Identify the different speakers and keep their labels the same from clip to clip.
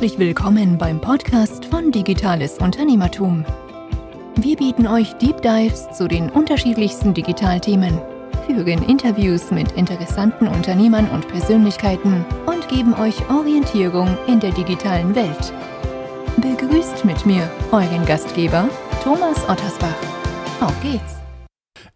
Speaker 1: Herzlich willkommen beim Podcast von Digitales Unternehmertum. Wir bieten euch Deep Dives zu den unterschiedlichsten Digitalthemen, führen Interviews mit interessanten Unternehmern und Persönlichkeiten und geben euch Orientierung in der digitalen Welt. Begrüßt mit mir euren Gastgeber Thomas Ottersbach. Auf geht's!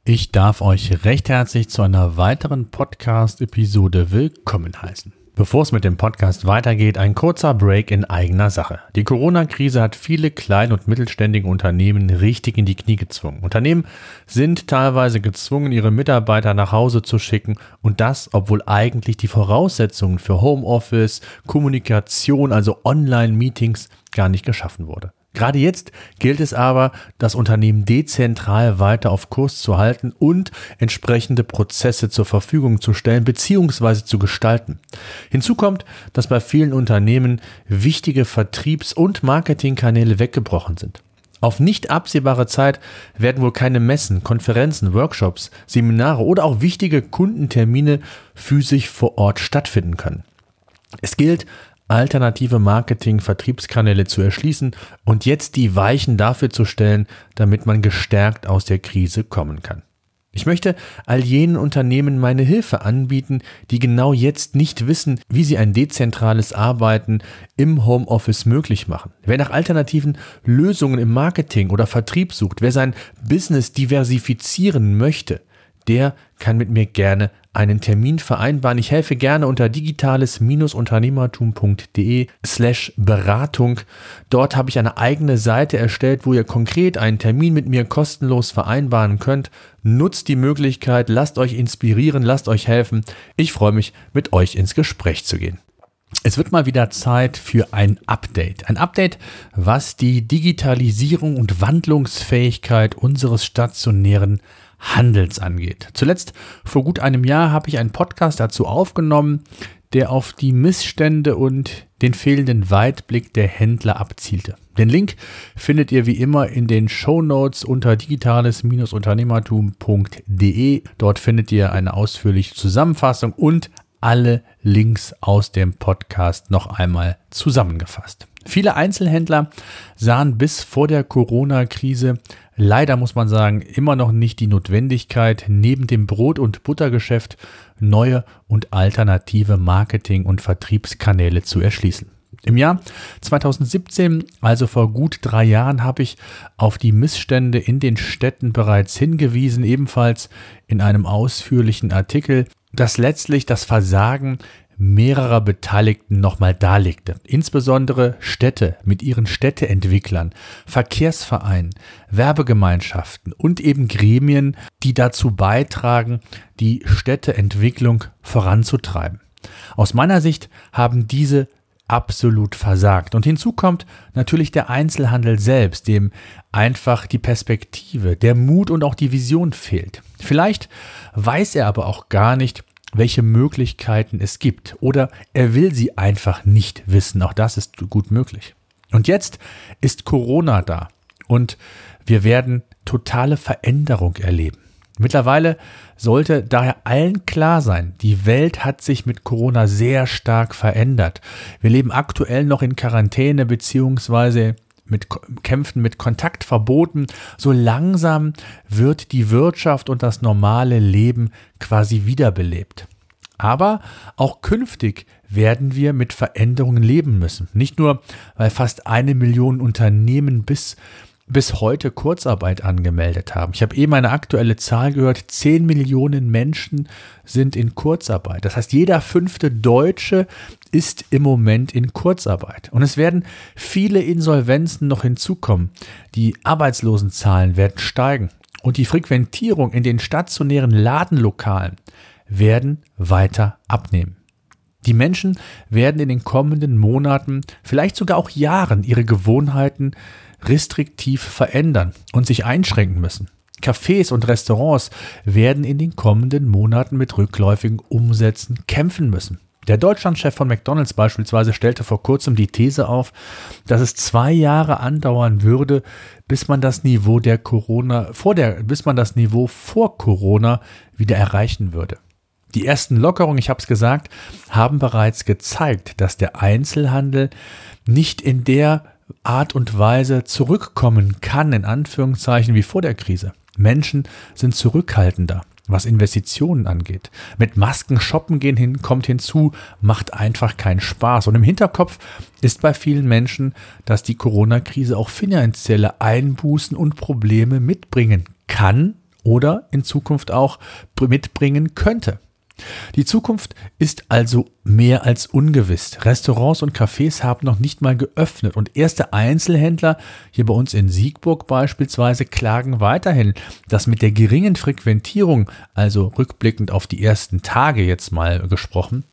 Speaker 2: Ich darf euch recht herzlich zu einer weiteren Podcast-Episode willkommen heißen. Bevor es mit dem Podcast weitergeht, ein kurzer Break in eigener Sache. Die Corona-Krise hat viele klein- und mittelständige Unternehmen richtig in die Knie gezwungen. Unternehmen sind teilweise gezwungen, ihre Mitarbeiter nach Hause zu schicken und das, obwohl eigentlich die Voraussetzungen für Homeoffice, Kommunikation, also Online-Meetings gar nicht geschaffen wurde. Gerade jetzt gilt es aber, das Unternehmen dezentral weiter auf Kurs zu halten und entsprechende Prozesse zur Verfügung zu stellen bzw. zu gestalten. Hinzu kommt, dass bei vielen Unternehmen wichtige Vertriebs- und Marketingkanäle weggebrochen sind. Auf nicht absehbare Zeit werden wohl keine Messen, Konferenzen, Workshops, Seminare oder auch wichtige Kundentermine physisch vor Ort stattfinden können. Es gilt, alternative Marketing-Vertriebskanäle zu erschließen und jetzt die Weichen dafür zu stellen, damit man gestärkt aus der Krise kommen kann. Ich möchte all jenen Unternehmen meine Hilfe anbieten, die genau jetzt nicht wissen, wie sie ein dezentrales Arbeiten im Homeoffice möglich machen. Wer nach alternativen Lösungen im Marketing oder Vertrieb sucht, wer sein Business diversifizieren möchte, der kann mit mir gerne einen Termin vereinbaren. Ich helfe gerne unter digitales-unternehmertum.de slash Beratung. Dort habe ich eine eigene Seite erstellt, wo ihr konkret einen Termin mit mir kostenlos vereinbaren könnt. Nutzt die Möglichkeit, lasst euch inspirieren, lasst euch helfen. Ich freue mich, mit euch ins Gespräch zu gehen. Es wird mal wieder Zeit für ein Update. Ein Update, was die Digitalisierung und Wandlungsfähigkeit unseres stationären Handels angeht. Zuletzt vor gut einem Jahr habe ich einen Podcast dazu aufgenommen, der auf die Missstände und den fehlenden Weitblick der Händler abzielte. Den Link findet ihr wie immer in den Show Notes unter digitales-unternehmertum.de. Dort findet ihr eine ausführliche Zusammenfassung und alle Links aus dem Podcast noch einmal zusammengefasst. Viele Einzelhändler sahen bis vor der Corona-Krise leider muss man sagen, immer noch nicht die Notwendigkeit, neben dem Brot- und Buttergeschäft neue und alternative Marketing- und Vertriebskanäle zu erschließen. Im Jahr 2017, also vor gut drei Jahren, habe ich auf die Missstände in den Städten bereits hingewiesen, ebenfalls in einem ausführlichen Artikel, dass letztlich das Versagen mehrerer Beteiligten nochmal darlegte. Insbesondere Städte mit ihren Städteentwicklern, Verkehrsvereinen, Werbegemeinschaften und eben Gremien, die dazu beitragen, die Städteentwicklung voranzutreiben. Aus meiner Sicht haben diese absolut versagt. Und hinzu kommt natürlich der Einzelhandel selbst, dem einfach die Perspektive, der Mut und auch die Vision fehlt. Vielleicht weiß er aber auch gar nicht, welche Möglichkeiten es gibt. Oder er will sie einfach nicht wissen. Auch das ist gut möglich. Und jetzt ist Corona da und wir werden totale Veränderung erleben. Mittlerweile sollte daher allen klar sein, die Welt hat sich mit Corona sehr stark verändert. Wir leben aktuell noch in Quarantäne beziehungsweise mit Kämpfen mit Kontaktverboten. So langsam wird die Wirtschaft und das normale Leben quasi wiederbelebt. Aber auch künftig werden wir mit Veränderungen leben müssen. Nicht nur, weil fast eine Million Unternehmen bis, bis heute Kurzarbeit angemeldet haben. Ich habe eben eine aktuelle Zahl gehört, 10 Millionen Menschen sind in Kurzarbeit. Das heißt, jeder fünfte Deutsche ist im Moment in Kurzarbeit. Und es werden viele Insolvenzen noch hinzukommen. Die Arbeitslosenzahlen werden steigen. Und die Frequentierung in den stationären Ladenlokalen werden weiter abnehmen. Die Menschen werden in den kommenden Monaten, vielleicht sogar auch Jahren ihre Gewohnheiten restriktiv verändern und sich einschränken müssen. Cafés und Restaurants werden in den kommenden Monaten mit rückläufigen Umsätzen kämpfen müssen. Der Deutschlandchef von McDonald's beispielsweise stellte vor kurzem die These auf, dass es zwei Jahre andauern würde, bis man das Niveau der Corona, vor der, bis man das Niveau vor Corona wieder erreichen würde. Die ersten Lockerungen, ich habe es gesagt, haben bereits gezeigt, dass der Einzelhandel nicht in der Art und Weise zurückkommen kann, in Anführungszeichen, wie vor der Krise. Menschen sind zurückhaltender, was Investitionen angeht. Mit Masken shoppen gehen hin, kommt hinzu, macht einfach keinen Spaß. Und im Hinterkopf ist bei vielen Menschen, dass die Corona-Krise auch finanzielle Einbußen und Probleme mitbringen kann oder in Zukunft auch mitbringen könnte. Die Zukunft ist also mehr als ungewiss. Restaurants und Cafés haben noch nicht mal geöffnet und erste Einzelhändler, hier bei uns in Siegburg beispielsweise, klagen weiterhin, dass mit der geringen Frequentierung, also rückblickend auf die ersten Tage jetzt mal gesprochen,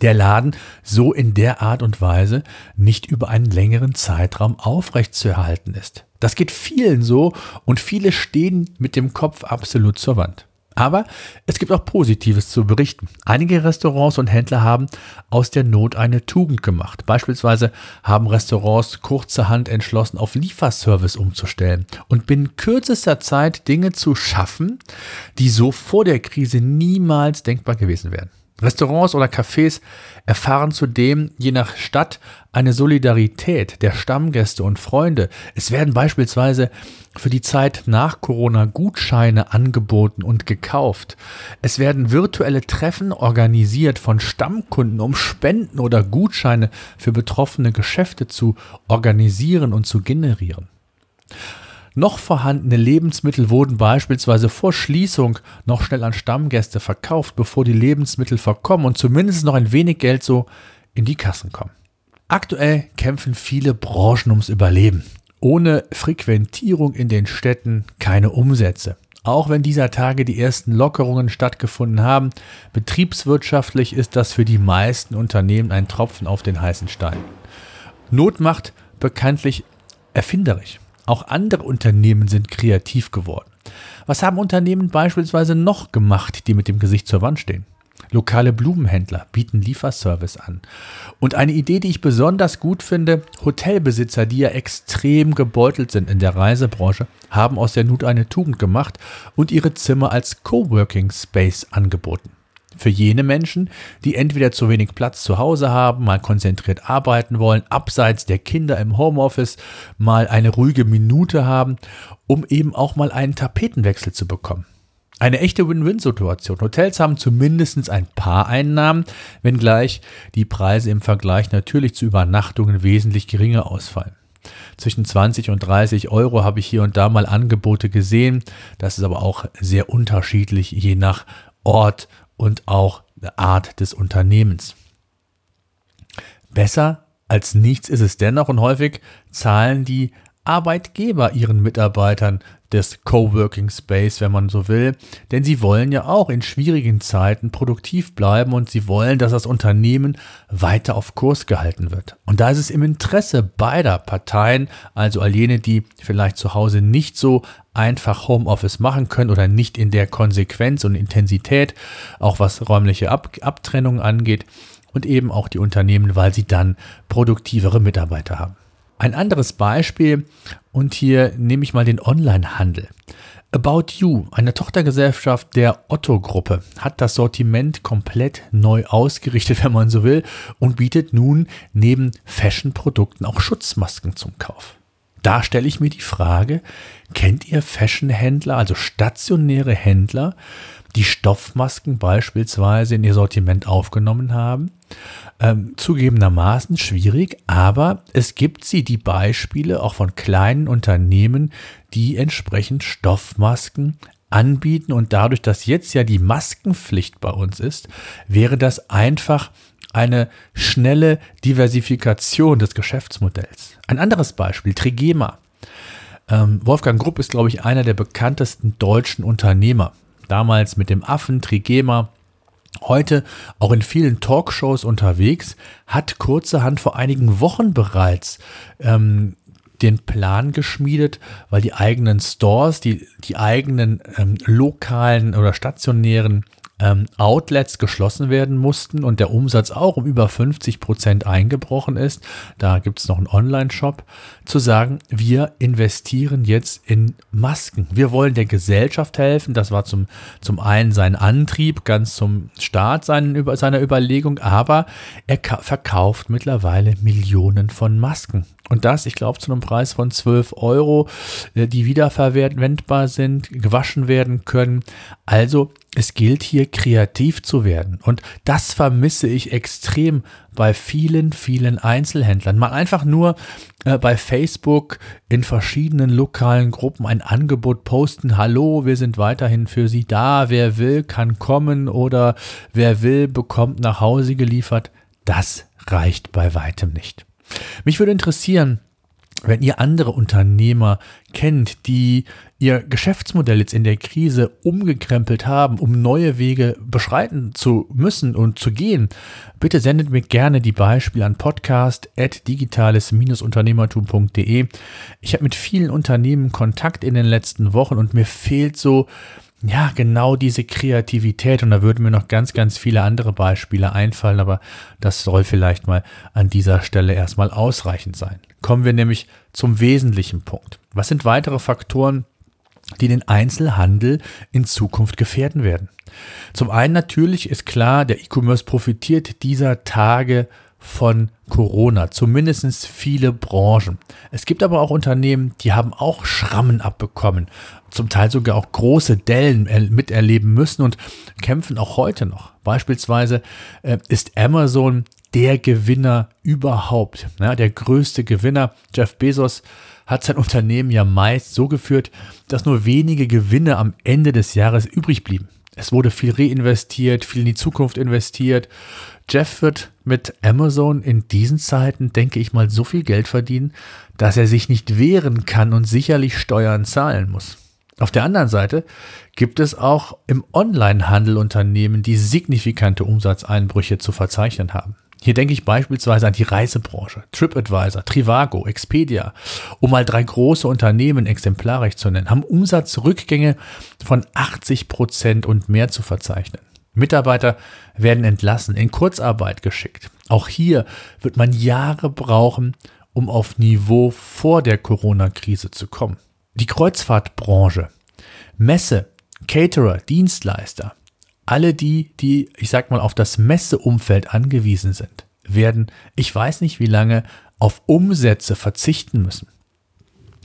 Speaker 2: der Laden so in der Art und Weise nicht über einen längeren Zeitraum aufrechtzuerhalten ist. Das geht vielen so und viele stehen mit dem Kopf absolut zur Wand. Aber es gibt auch Positives zu berichten. Einige Restaurants und Händler haben aus der Not eine Tugend gemacht. Beispielsweise haben Restaurants kurzerhand entschlossen, auf Lieferservice umzustellen und binnen kürzester Zeit Dinge zu schaffen, die so vor der Krise niemals denkbar gewesen wären. Restaurants oder Cafés erfahren zudem je nach Stadt eine Solidarität der Stammgäste und Freunde. Es werden beispielsweise für die Zeit nach Corona Gutscheine angeboten und gekauft. Es werden virtuelle Treffen organisiert von Stammkunden, um Spenden oder Gutscheine für betroffene Geschäfte zu organisieren und zu generieren. Noch vorhandene Lebensmittel wurden beispielsweise vor Schließung noch schnell an Stammgäste verkauft, bevor die Lebensmittel verkommen und zumindest noch ein wenig Geld so in die Kassen kommen. Aktuell kämpfen viele Branchen ums Überleben. Ohne Frequentierung in den Städten keine Umsätze. Auch wenn dieser Tage die ersten Lockerungen stattgefunden haben, betriebswirtschaftlich ist das für die meisten Unternehmen ein Tropfen auf den heißen Stein. Not macht bekanntlich erfinderisch. Auch andere Unternehmen sind kreativ geworden. Was haben Unternehmen beispielsweise noch gemacht, die mit dem Gesicht zur Wand stehen? Lokale Blumenhändler bieten Lieferservice an. Und eine Idee, die ich besonders gut finde, Hotelbesitzer, die ja extrem gebeutelt sind in der Reisebranche, haben aus der Not eine Tugend gemacht und ihre Zimmer als Coworking Space angeboten für jene Menschen, die entweder zu wenig Platz zu Hause haben, mal konzentriert arbeiten wollen, abseits der Kinder im Homeoffice mal eine ruhige Minute haben, um eben auch mal einen Tapetenwechsel zu bekommen. Eine echte Win-Win-Situation. Hotels haben zumindest ein paar Einnahmen, wenngleich die Preise im Vergleich natürlich zu Übernachtungen wesentlich geringer ausfallen. Zwischen 20 und 30 Euro habe ich hier und da mal Angebote gesehen. Das ist aber auch sehr unterschiedlich, je nach Ort und auch Art des Unternehmens. Besser als nichts ist es dennoch und häufig zahlen die Arbeitgeber ihren Mitarbeitern des Coworking Space, wenn man so will, denn sie wollen ja auch in schwierigen Zeiten produktiv bleiben und sie wollen, dass das Unternehmen weiter auf Kurs gehalten wird. Und da ist es im Interesse beider Parteien, also all jene, die vielleicht zu Hause nicht so einfach Homeoffice machen können oder nicht in der Konsequenz und Intensität, auch was räumliche Ab Abtrennung angeht, und eben auch die Unternehmen, weil sie dann produktivere Mitarbeiter haben. Ein anderes Beispiel, und hier nehme ich mal den Onlinehandel. About You, eine Tochtergesellschaft der Otto-Gruppe, hat das Sortiment komplett neu ausgerichtet, wenn man so will, und bietet nun neben Fashion-Produkten auch Schutzmasken zum Kauf. Da stelle ich mir die Frage, kennt ihr Fashion-Händler, also stationäre Händler, die Stoffmasken beispielsweise in ihr Sortiment aufgenommen haben? Ähm, zugegebenermaßen schwierig, aber es gibt sie, die Beispiele auch von kleinen Unternehmen, die entsprechend Stoffmasken anbieten und dadurch, dass jetzt ja die Maskenpflicht bei uns ist, wäre das einfach eine schnelle Diversifikation des Geschäftsmodells. Ein anderes Beispiel, Trigema. Ähm, Wolfgang Grupp ist, glaube ich, einer der bekanntesten deutschen Unternehmer. Damals mit dem Affen Trigema. Heute auch in vielen Talkshows unterwegs, hat kurzerhand vor einigen Wochen bereits ähm, den Plan geschmiedet, weil die eigenen Stores, die, die eigenen ähm, lokalen oder stationären ähm, Outlets geschlossen werden mussten und der Umsatz auch um über 50 Prozent eingebrochen ist, da gibt es noch einen Online-Shop, zu sagen, wir investieren jetzt in Masken. Wir wollen der Gesellschaft helfen. Das war zum, zum einen sein Antrieb, ganz zum Start seinen, seiner Überlegung, aber er verkauft mittlerweile Millionen von Masken. Und das, ich glaube, zu einem Preis von 12 Euro, äh, die wiederverwendbar sind, gewaschen werden können. Also es gilt hier kreativ zu werden. Und das vermisse ich extrem bei vielen, vielen Einzelhändlern. Mal einfach nur äh, bei Facebook in verschiedenen lokalen Gruppen ein Angebot posten. Hallo, wir sind weiterhin für Sie da. Wer will, kann kommen oder wer will, bekommt nach Hause geliefert. Das reicht bei weitem nicht. Mich würde interessieren, wenn ihr andere Unternehmer kennt, die ihr Geschäftsmodell jetzt in der Krise umgekrempelt haben, um neue Wege beschreiten zu müssen und zu gehen, bitte sendet mir gerne die Beispiele an podcast.digitales-unternehmertum.de. Ich habe mit vielen Unternehmen Kontakt in den letzten Wochen und mir fehlt so ja, genau diese Kreativität. Und da würden mir noch ganz, ganz viele andere Beispiele einfallen, aber das soll vielleicht mal an dieser Stelle erstmal ausreichend sein. Kommen wir nämlich zum wesentlichen Punkt. Was sind weitere Faktoren, die den Einzelhandel in Zukunft gefährden werden? Zum einen natürlich ist klar, der E-Commerce profitiert dieser Tage von Corona, zumindest viele Branchen. Es gibt aber auch Unternehmen, die haben auch Schrammen abbekommen, zum Teil sogar auch große Dellen miterleben müssen und kämpfen auch heute noch. Beispielsweise äh, ist Amazon der Gewinner überhaupt, ja, der größte Gewinner. Jeff Bezos hat sein Unternehmen ja meist so geführt, dass nur wenige Gewinne am Ende des Jahres übrig blieben. Es wurde viel reinvestiert, viel in die Zukunft investiert. Jeff wird mit Amazon in diesen Zeiten, denke ich mal, so viel Geld verdienen, dass er sich nicht wehren kann und sicherlich Steuern zahlen muss. Auf der anderen Seite gibt es auch im Onlinehandel Unternehmen, die signifikante Umsatzeinbrüche zu verzeichnen haben. Hier denke ich beispielsweise an die Reisebranche, TripAdvisor, Trivago, Expedia, um mal drei große Unternehmen exemplarisch zu nennen, haben Umsatzrückgänge von 80 Prozent und mehr zu verzeichnen. Mitarbeiter werden entlassen, in Kurzarbeit geschickt. Auch hier wird man Jahre brauchen, um auf Niveau vor der Corona-Krise zu kommen. Die Kreuzfahrtbranche, Messe, Caterer, Dienstleister, alle die, die, ich sag mal, auf das Messeumfeld angewiesen sind, werden, ich weiß nicht wie lange, auf Umsätze verzichten müssen.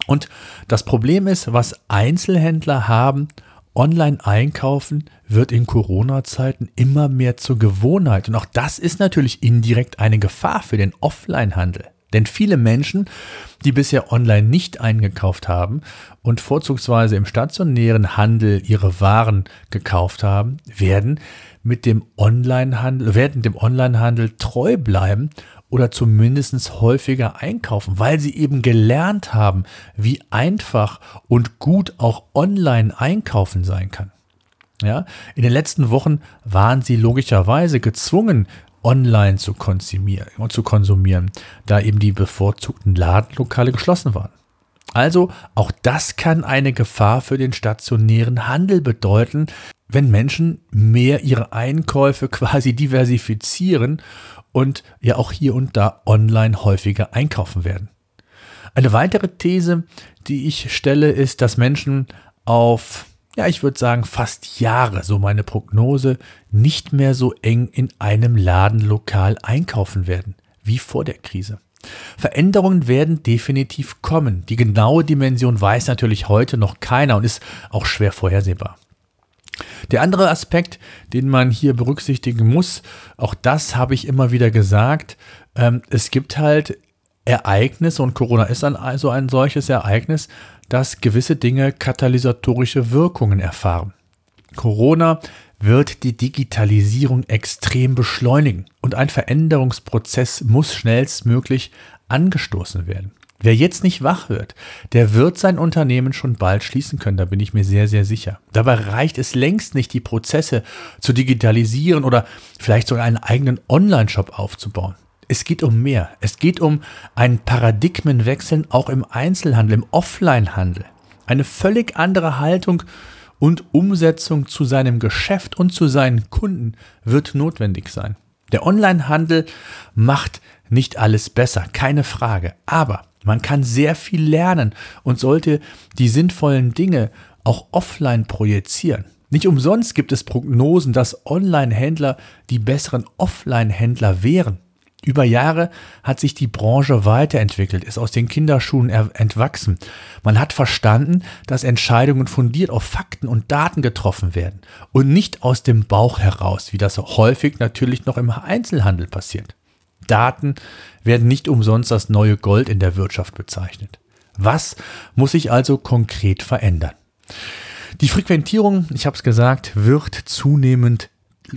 Speaker 2: Und das Problem ist, was Einzelhändler haben, online einkaufen wird in Corona-Zeiten immer mehr zur Gewohnheit. Und auch das ist natürlich indirekt eine Gefahr für den Offline-Handel. Denn viele Menschen, die bisher online nicht eingekauft haben und vorzugsweise im stationären Handel ihre Waren gekauft haben, werden mit dem Onlinehandel, werden dem Onlinehandel treu bleiben oder zumindest häufiger einkaufen, weil sie eben gelernt haben, wie einfach und gut auch online einkaufen sein kann. Ja, in den letzten Wochen waren sie logischerweise gezwungen, online zu konsumieren, zu konsumieren, da eben die bevorzugten Ladenlokale geschlossen waren. Also auch das kann eine Gefahr für den stationären Handel bedeuten, wenn Menschen mehr ihre Einkäufe quasi diversifizieren und ja auch hier und da online häufiger einkaufen werden. Eine weitere These, die ich stelle, ist, dass Menschen auf ja, ich würde sagen, fast Jahre, so meine Prognose, nicht mehr so eng in einem Ladenlokal einkaufen werden wie vor der Krise. Veränderungen werden definitiv kommen. Die genaue Dimension weiß natürlich heute noch keiner und ist auch schwer vorhersehbar. Der andere Aspekt, den man hier berücksichtigen muss, auch das habe ich immer wieder gesagt, ähm, es gibt halt Ereignisse und Corona ist ein, also ein solches Ereignis, dass gewisse Dinge katalysatorische Wirkungen erfahren. Corona wird die Digitalisierung extrem beschleunigen und ein Veränderungsprozess muss schnellstmöglich angestoßen werden. Wer jetzt nicht wach wird, der wird sein Unternehmen schon bald schließen können, da bin ich mir sehr, sehr sicher. Dabei reicht es längst nicht, die Prozesse zu digitalisieren oder vielleicht sogar einen eigenen Online-Shop aufzubauen. Es geht um mehr. Es geht um einen Paradigmenwechsel auch im Einzelhandel, im Offline-Handel. Eine völlig andere Haltung und Umsetzung zu seinem Geschäft und zu seinen Kunden wird notwendig sein. Der Onlinehandel macht nicht alles besser, keine Frage. Aber man kann sehr viel lernen und sollte die sinnvollen Dinge auch offline projizieren. Nicht umsonst gibt es Prognosen, dass Online-Händler die besseren Offline-Händler wären. Über Jahre hat sich die Branche weiterentwickelt, ist aus den Kinderschuhen entwachsen. Man hat verstanden, dass Entscheidungen fundiert auf Fakten und Daten getroffen werden und nicht aus dem Bauch heraus, wie das häufig natürlich noch im Einzelhandel passiert. Daten werden nicht umsonst das neue Gold in der Wirtschaft bezeichnet. Was muss sich also konkret verändern? Die Frequentierung, ich habe es gesagt, wird zunehmend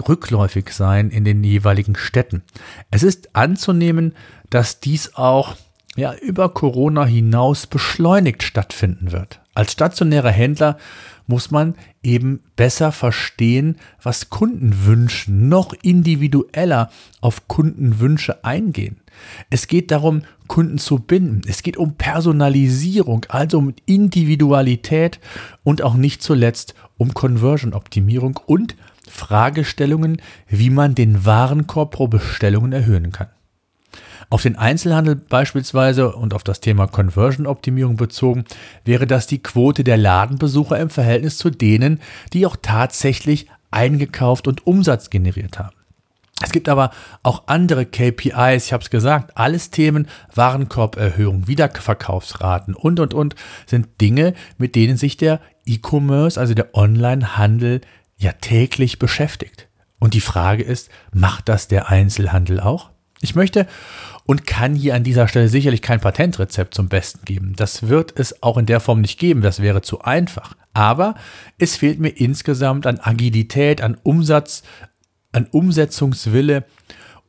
Speaker 2: rückläufig sein in den jeweiligen Städten. Es ist anzunehmen, dass dies auch ja, über Corona hinaus beschleunigt stattfinden wird. Als stationärer Händler muss man eben besser verstehen, was Kunden wünschen, noch individueller auf Kundenwünsche eingehen. Es geht darum, Kunden zu binden. Es geht um Personalisierung, also um Individualität und auch nicht zuletzt um Conversion-Optimierung und Fragestellungen, wie man den Warenkorb pro Bestellungen erhöhen kann. Auf den Einzelhandel beispielsweise und auf das Thema Conversion-Optimierung bezogen, wäre das die Quote der Ladenbesucher im Verhältnis zu denen, die auch tatsächlich eingekauft und Umsatz generiert haben. Es gibt aber auch andere KPIs, ich habe es gesagt, alles Themen, Warenkorberhöhung, Wiederverkaufsraten und, und, und, sind Dinge, mit denen sich der E-Commerce, also der Online-Handel, ja täglich beschäftigt. Und die Frage ist, macht das der Einzelhandel auch? Ich möchte und kann hier an dieser Stelle sicherlich kein Patentrezept zum Besten geben. Das wird es auch in der Form nicht geben, das wäre zu einfach. Aber es fehlt mir insgesamt an Agilität, an Umsatz, an Umsetzungswille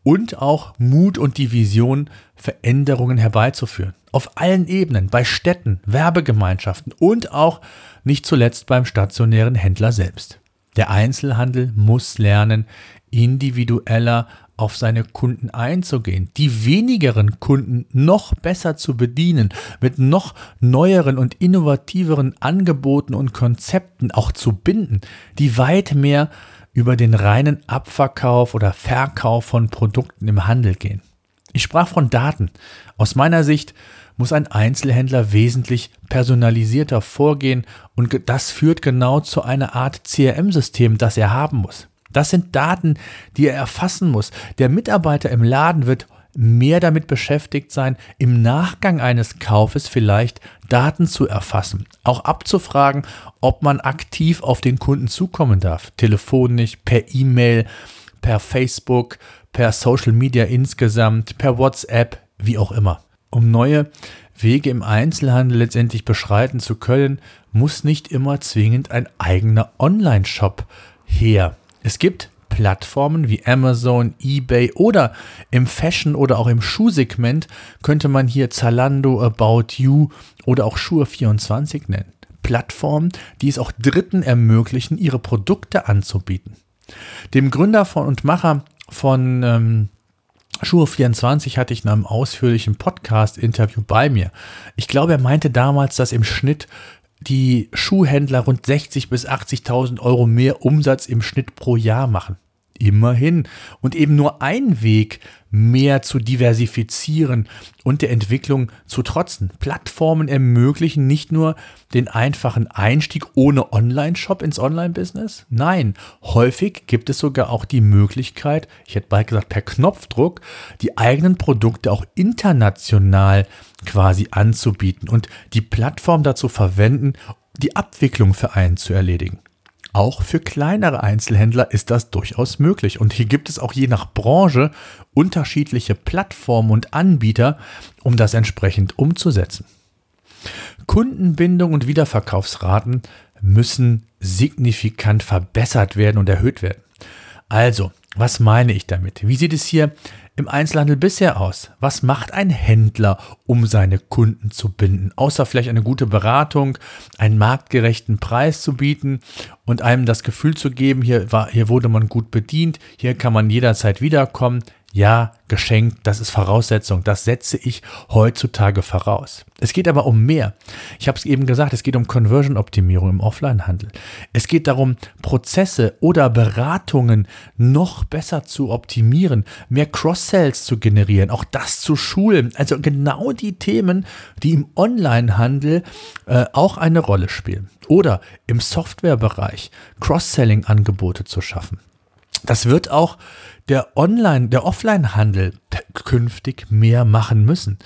Speaker 2: und auch Mut und die Vision, Veränderungen herbeizuführen. Auf allen Ebenen, bei Städten, Werbegemeinschaften und auch nicht zuletzt beim stationären Händler selbst. Der Einzelhandel muss lernen, individueller auf seine Kunden einzugehen, die wenigeren Kunden noch besser zu bedienen, mit noch neueren und innovativeren Angeboten und Konzepten auch zu binden, die weit mehr über den reinen Abverkauf oder Verkauf von Produkten im Handel gehen. Ich sprach von Daten. Aus meiner Sicht muss ein Einzelhändler wesentlich personalisierter vorgehen und das führt genau zu einer Art CRM-System, das er haben muss. Das sind Daten, die er erfassen muss. Der Mitarbeiter im Laden wird mehr damit beschäftigt sein, im Nachgang eines Kaufes vielleicht Daten zu erfassen, auch abzufragen, ob man aktiv auf den Kunden zukommen darf, telefonisch, per E-Mail, per Facebook, per Social Media insgesamt, per WhatsApp, wie auch immer. Um neue Wege im Einzelhandel letztendlich beschreiten zu können, muss nicht immer zwingend ein eigener Online-Shop her. Es gibt Plattformen wie Amazon, eBay oder im Fashion- oder auch im Schuhsegment könnte man hier Zalando, About You oder auch Schuhe24 nennen. Plattformen, die es auch Dritten ermöglichen, ihre Produkte anzubieten. Dem Gründer von und Macher von ähm, Schuhe24 hatte ich in einem ausführlichen Podcast-Interview bei mir. Ich glaube, er meinte damals, dass im Schnitt die Schuhhändler rund 60 bis 80.000 Euro mehr Umsatz im Schnitt pro Jahr machen. Immerhin. Und eben nur ein Weg, mehr zu diversifizieren und der Entwicklung zu trotzen. Plattformen ermöglichen nicht nur den einfachen Einstieg ohne Online-Shop ins Online-Business. Nein, häufig gibt es sogar auch die Möglichkeit, ich hätte bald gesagt per Knopfdruck, die eigenen Produkte auch international quasi anzubieten und die Plattform dazu verwenden, die Abwicklung für einen zu erledigen. Auch für kleinere Einzelhändler ist das durchaus möglich. Und hier gibt es auch je nach Branche unterschiedliche Plattformen und Anbieter, um das entsprechend umzusetzen. Kundenbindung und Wiederverkaufsraten müssen signifikant verbessert werden und erhöht werden. Also, was meine ich damit? Wie sieht es hier im Einzelhandel bisher aus? Was macht ein Händler, um seine Kunden zu binden? Außer vielleicht eine gute Beratung, einen marktgerechten Preis zu bieten und einem das Gefühl zu geben, hier, war, hier wurde man gut bedient, hier kann man jederzeit wiederkommen. Ja, geschenkt, das ist Voraussetzung, das setze ich heutzutage voraus. Es geht aber um mehr. Ich habe es eben gesagt, es geht um Conversion-Optimierung im Offline-Handel. Es geht darum, Prozesse oder Beratungen noch besser zu optimieren, mehr Cross-Sells zu generieren, auch das zu schulen. Also genau die Themen, die im Online-Handel äh, auch eine Rolle spielen. Oder im Softwarebereich Cross-Selling-Angebote zu schaffen. Das wird auch der Online, der Offline-Handel künftig mehr machen müssen.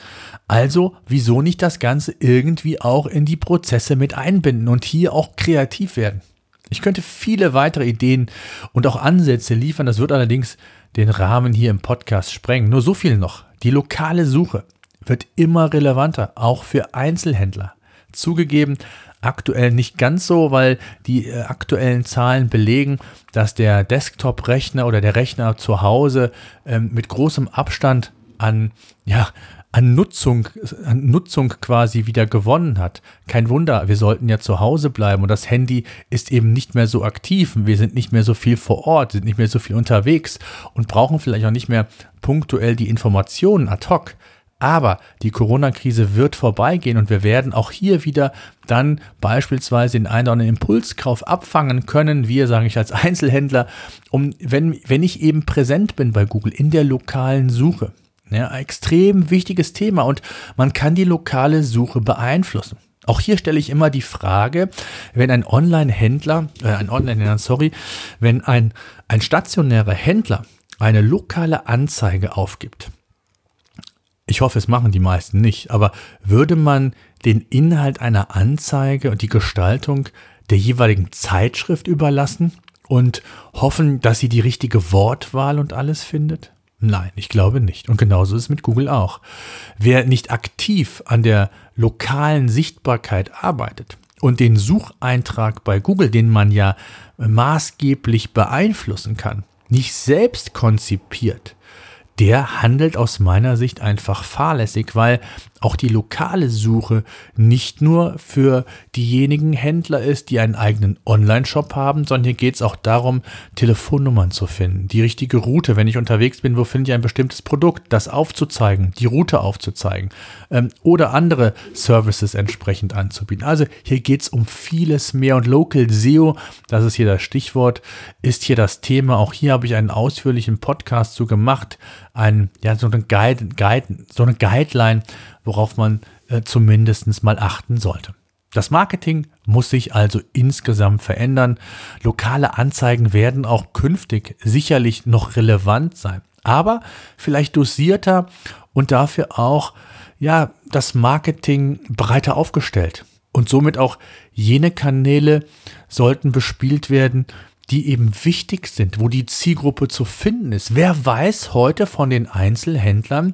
Speaker 2: Also, wieso nicht das Ganze irgendwie auch in die Prozesse mit einbinden und hier auch kreativ werden? Ich könnte viele weitere Ideen und auch Ansätze liefern, das wird allerdings den Rahmen hier im Podcast sprengen. Nur so viel noch. Die lokale Suche wird immer relevanter, auch für Einzelhändler. Zugegeben, aktuell nicht ganz so, weil die äh, aktuellen Zahlen belegen, dass der Desktop-Rechner oder der Rechner zu Hause ähm, mit großem Abstand an, ja, an Nutzung, an Nutzung quasi wieder gewonnen hat. Kein Wunder, wir sollten ja zu Hause bleiben und das Handy ist eben nicht mehr so aktiv. Wir sind nicht mehr so viel vor Ort, sind nicht mehr so viel unterwegs und brauchen vielleicht auch nicht mehr punktuell die Informationen ad hoc. Aber die Corona-Krise wird vorbeigehen und wir werden auch hier wieder dann beispielsweise den einen oder anderen Impulskauf abfangen können, wir, sage ich als Einzelhändler, um, wenn, wenn ich eben präsent bin bei Google in der lokalen Suche. Ja, extrem wichtiges Thema und man kann die lokale Suche beeinflussen. Auch hier stelle ich immer die Frage, wenn ein Online-Händler, äh, ein Online-Händler, sorry, wenn ein, ein stationärer Händler eine lokale Anzeige aufgibt, ich hoffe, es machen die meisten nicht, aber würde man den Inhalt einer Anzeige und die Gestaltung der jeweiligen Zeitschrift überlassen und hoffen, dass sie die richtige Wortwahl und alles findet? Nein, ich glaube nicht. Und genauso ist es mit Google auch. Wer nicht aktiv an der lokalen Sichtbarkeit arbeitet und den Sucheintrag bei Google, den man ja maßgeblich beeinflussen kann, nicht selbst konzipiert, der handelt aus meiner Sicht einfach fahrlässig, weil auch die lokale Suche nicht nur für diejenigen Händler ist, die einen eigenen Online-Shop haben, sondern hier geht es auch darum, Telefonnummern zu finden, die richtige Route, wenn ich unterwegs bin, wo finde ich ein bestimmtes Produkt, das aufzuzeigen, die Route aufzuzeigen ähm, oder andere Services entsprechend anzubieten. Also hier geht es um vieles mehr und Local SEO, das ist hier das Stichwort, ist hier das Thema. Auch hier habe ich einen ausführlichen Podcast zu gemacht, ein, ja, so eine Guide, Guide, so eine Guideline, worauf man äh, zumindest mal achten sollte. Das Marketing muss sich also insgesamt verändern. Lokale Anzeigen werden auch künftig sicherlich noch relevant sein, aber vielleicht dosierter und dafür auch ja, das Marketing breiter aufgestellt. Und somit auch jene Kanäle sollten bespielt werden, die eben wichtig sind, wo die Zielgruppe zu finden ist. Wer weiß heute von den Einzelhändlern,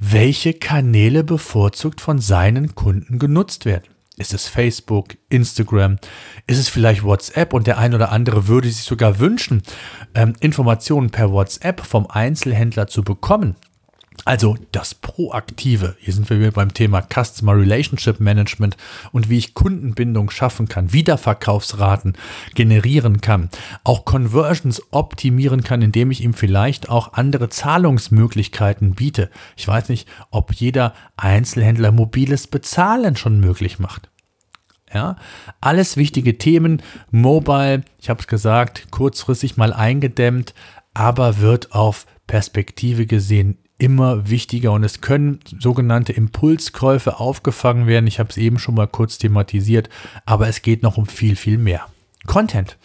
Speaker 2: welche Kanäle bevorzugt von seinen Kunden genutzt werden? Ist es Facebook, Instagram? Ist es vielleicht WhatsApp? Und der ein oder andere würde sich sogar wünschen, ähm, Informationen per WhatsApp vom Einzelhändler zu bekommen. Also das Proaktive. Hier sind wir wieder beim Thema Customer Relationship Management und wie ich Kundenbindung schaffen kann, Wiederverkaufsraten generieren kann, auch Conversions optimieren kann, indem ich ihm vielleicht auch andere Zahlungsmöglichkeiten biete. Ich weiß nicht, ob jeder Einzelhändler mobiles Bezahlen schon möglich macht. Ja, alles wichtige Themen, Mobile, ich habe es gesagt, kurzfristig mal eingedämmt, aber wird auf Perspektive gesehen immer wichtiger und es können sogenannte Impulskäufe aufgefangen werden. Ich habe es eben schon mal kurz thematisiert, aber es geht noch um viel, viel mehr. Content,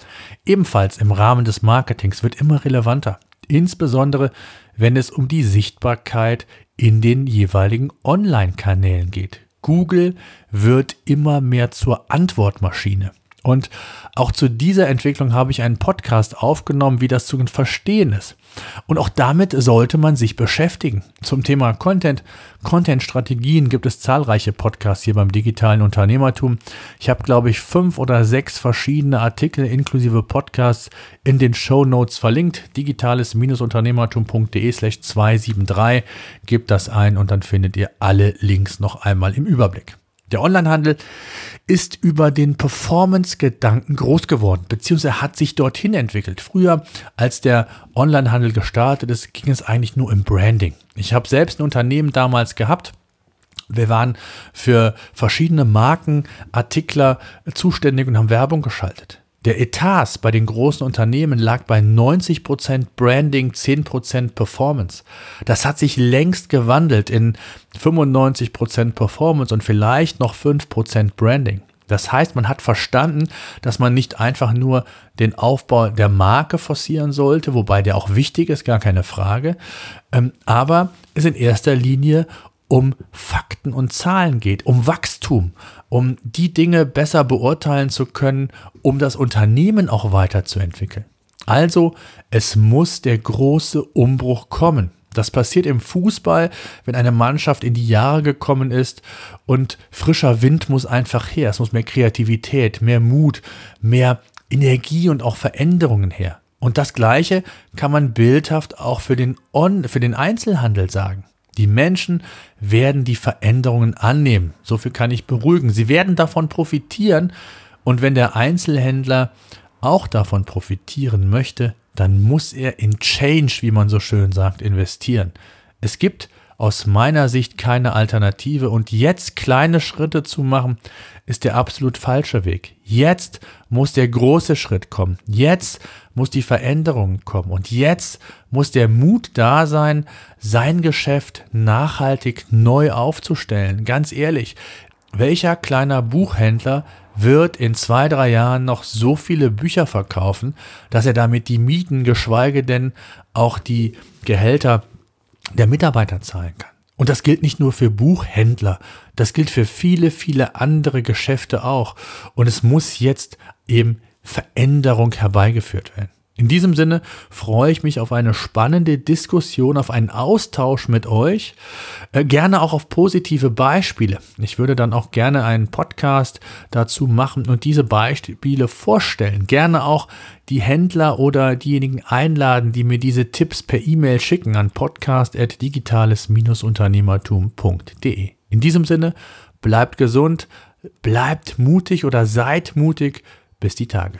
Speaker 2: ebenfalls im Rahmen des Marketings, wird immer relevanter, insbesondere wenn es um die Sichtbarkeit in den jeweiligen Online-Kanälen geht. Google wird immer mehr zur Antwortmaschine. Und auch zu dieser Entwicklung habe ich einen Podcast aufgenommen, wie das zu verstehen ist. Und auch damit sollte man sich beschäftigen. Zum Thema Content, Content-Strategien gibt es zahlreiche Podcasts hier beim digitalen Unternehmertum. Ich habe, glaube ich, fünf oder sechs verschiedene Artikel inklusive Podcasts in den Show Notes verlinkt. Digitales-unternehmertum.de slash 273. Gebt das ein und dann findet ihr alle Links noch einmal im Überblick. Der Onlinehandel ist über den Performance-Gedanken groß geworden, beziehungsweise hat sich dorthin entwickelt. Früher, als der Onlinehandel gestartet ist, ging es eigentlich nur im Branding. Ich habe selbst ein Unternehmen damals gehabt. Wir waren für verschiedene Markenartikler zuständig und haben Werbung geschaltet. Der Etat bei den großen Unternehmen lag bei 90% Branding, 10% Performance. Das hat sich längst gewandelt in 95% Performance und vielleicht noch 5% Branding. Das heißt, man hat verstanden, dass man nicht einfach nur den Aufbau der Marke forcieren sollte, wobei der auch wichtig ist, gar keine Frage, ähm, aber es in erster Linie um Fakten und Zahlen geht, um Wachstum, um die Dinge besser beurteilen zu können, um das Unternehmen auch weiterzuentwickeln. Also, es muss der große Umbruch kommen. Das passiert im Fußball, wenn eine Mannschaft in die Jahre gekommen ist und frischer Wind muss einfach her. Es muss mehr Kreativität, mehr Mut, mehr Energie und auch Veränderungen her. Und das Gleiche kann man bildhaft auch für den, On für den Einzelhandel sagen. Die Menschen werden die Veränderungen annehmen. So viel kann ich beruhigen. Sie werden davon profitieren. Und wenn der Einzelhändler auch davon profitieren möchte, dann muss er in Change, wie man so schön sagt, investieren. Es gibt aus meiner Sicht keine Alternative und jetzt kleine Schritte zu machen, ist der absolut falsche Weg. Jetzt muss der große Schritt kommen. Jetzt muss die Veränderung kommen. Und jetzt muss der Mut da sein, sein Geschäft nachhaltig neu aufzustellen. Ganz ehrlich, welcher kleiner Buchhändler wird in zwei, drei Jahren noch so viele Bücher verkaufen, dass er damit die Mieten, geschweige denn auch die Gehälter der Mitarbeiter zahlen kann? Und das gilt nicht nur für Buchhändler, das gilt für viele, viele andere Geschäfte auch. Und es muss jetzt eben Veränderung herbeigeführt werden. In diesem Sinne freue ich mich auf eine spannende Diskussion, auf einen Austausch mit euch, äh, gerne auch auf positive Beispiele. Ich würde dann auch gerne einen Podcast dazu machen und diese Beispiele vorstellen. Gerne auch die Händler oder diejenigen einladen, die mir diese Tipps per E-Mail schicken an podcast.digitales-unternehmertum.de. In diesem Sinne, bleibt gesund, bleibt mutig oder seid mutig. Bis die Tage.